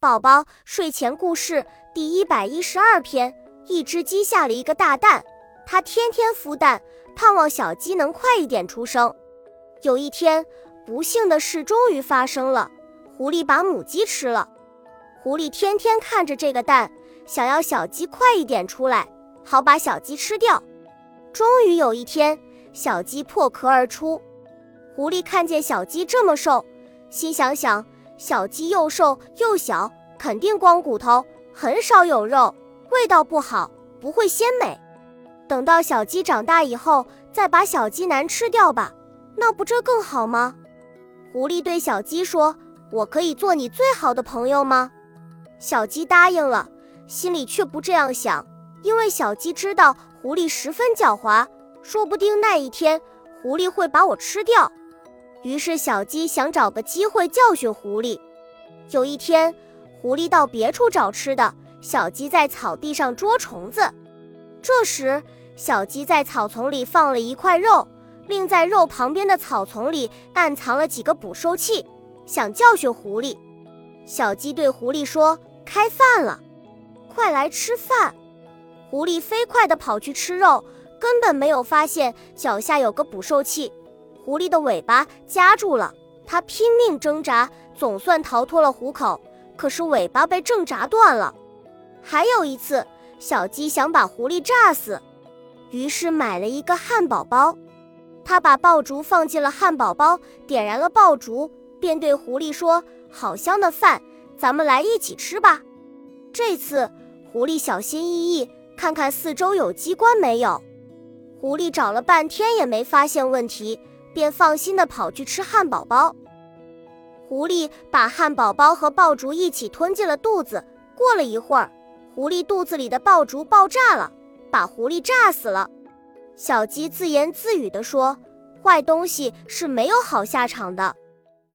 宝宝睡前故事第一百一十二篇：一只鸡下了一个大蛋，它天天孵蛋，盼望小鸡能快一点出生。有一天，不幸的事终于发生了，狐狸把母鸡吃了。狐狸天天看着这个蛋，想要小鸡快一点出来，好把小鸡吃掉。终于有一天，小鸡破壳而出。狐狸看见小鸡这么瘦，心想想。小鸡又瘦又小，肯定光骨头，很少有肉，味道不好，不会鲜美。等到小鸡长大以后，再把小鸡男吃掉吧，那不这更好吗？狐狸对小鸡说：“我可以做你最好的朋友吗？”小鸡答应了，心里却不这样想，因为小鸡知道狐狸十分狡猾，说不定那一天狐狸会把我吃掉。于是，小鸡想找个机会教训狐狸。有一天，狐狸到别处找吃的，小鸡在草地上捉虫子。这时，小鸡在草丛里放了一块肉，另在肉旁边的草丛里暗藏了几个捕兽器，想教训狐狸。小鸡对狐狸说：“开饭了，快来吃饭！”狐狸飞快地跑去吃肉，根本没有发现脚下有个捕兽器。狐狸的尾巴夹住了，它拼命挣扎，总算逃脱了虎口。可是尾巴被挣扎断了。还有一次，小鸡想把狐狸炸死，于是买了一个汉堡包。他把爆竹放进了汉堡包，点燃了爆竹，便对狐狸说：“好香的饭，咱们来一起吃吧。”这次，狐狸小心翼翼，看看四周有机关没有。狐狸找了半天也没发现问题。便放心地跑去吃汉堡包。狐狸把汉堡包和爆竹一起吞进了肚子。过了一会儿，狐狸肚子里的爆竹爆炸了，把狐狸炸死了。小鸡自言自语地说：“坏东西是没有好下场的。”